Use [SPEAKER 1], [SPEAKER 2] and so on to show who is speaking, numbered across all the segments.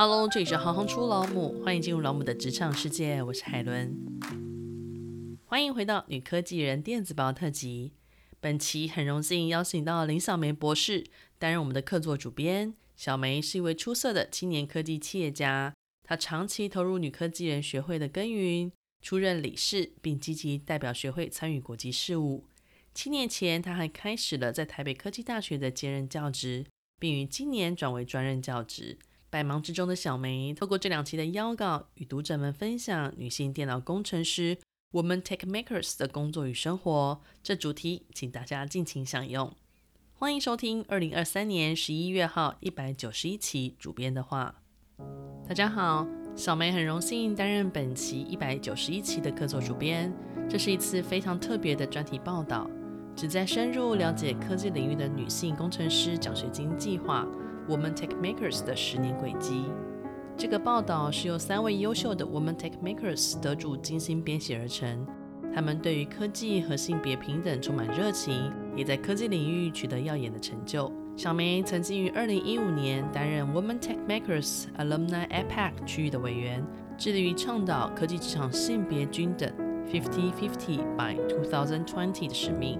[SPEAKER 1] Hello，这里是行行出老母，欢迎进入老母的职场世界，我是海伦。欢迎回到女科技人电子报特辑。本期很荣幸邀请到林小梅博士担任我们的客座主编。小梅是一位出色的青年科技企业家，她长期投入女科技人学会的耕耘，出任理事，并积极代表学会参与国际事务。七年前，她还开始了在台北科技大学的兼任教职，并于今年转为专任教职。百忙之中的小梅，透过这两期的邀稿，与读者们分享女性电脑工程师 （Woman Tech Makers） 的工作与生活。这主题，请大家尽情享用。欢迎收听二零二三年十一月号一百九十一期主编的话。大家好，小梅很荣幸担任本期一百九十一期的客座主编。这是一次非常特别的专题报道。旨在深入了解科技领域的女性工程师奖学金计划 Woman Tech Makers 的十年轨迹。这个报道是由三位优秀的 Woman Tech Makers 得主精心编写而成。他们对于科技和性别平等充满热情，也在科技领域取得耀眼的成就。小梅曾经于2015年担任 Woman Tech Makers Alumni APAC 区域的委员，致力于倡导科技职场性别均等 Fifty Fifty by 2020的使命。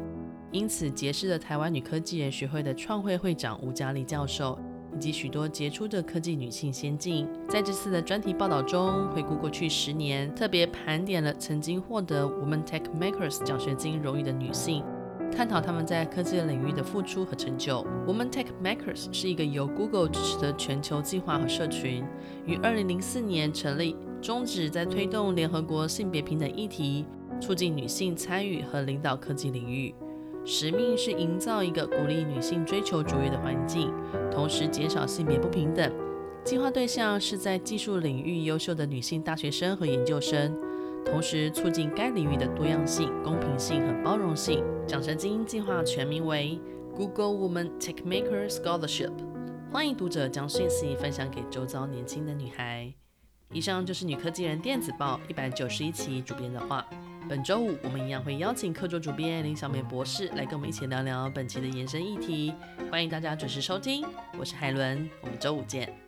[SPEAKER 1] 因此，结识了台湾女科技人学会的创会会长吴佳丽教授，以及许多杰出的科技女性先进。在这次的专题报道中，回顾过去十年，特别盘点了曾经获得 Women Tech Makers 奖学金荣誉的女性，探讨她们在科技领域的付出和成就。Women Tech Makers 是一个由 Google 支持的全球计划和社群，于2004年成立，宗旨在推动联合国性别平等议题，促进女性参与和领导科技领域。使命是营造一个鼓励女性追求卓越的环境，同时减少性别不平等。计划对象是在技术领域优秀的女性大学生和研究生，同时促进该领域的多样性、公平性和包容性。奖学金计划全名为 Google Woman Tech Maker Scholarship。欢迎读者将讯息分享给周遭年轻的女孩。以上就是女科技人电子报一百九十一期主编的话。本周五，我们一样会邀请客座主编林小美博士来跟我们一起聊聊本期的延伸议题。欢迎大家准时收听，我是海伦，我们周五见。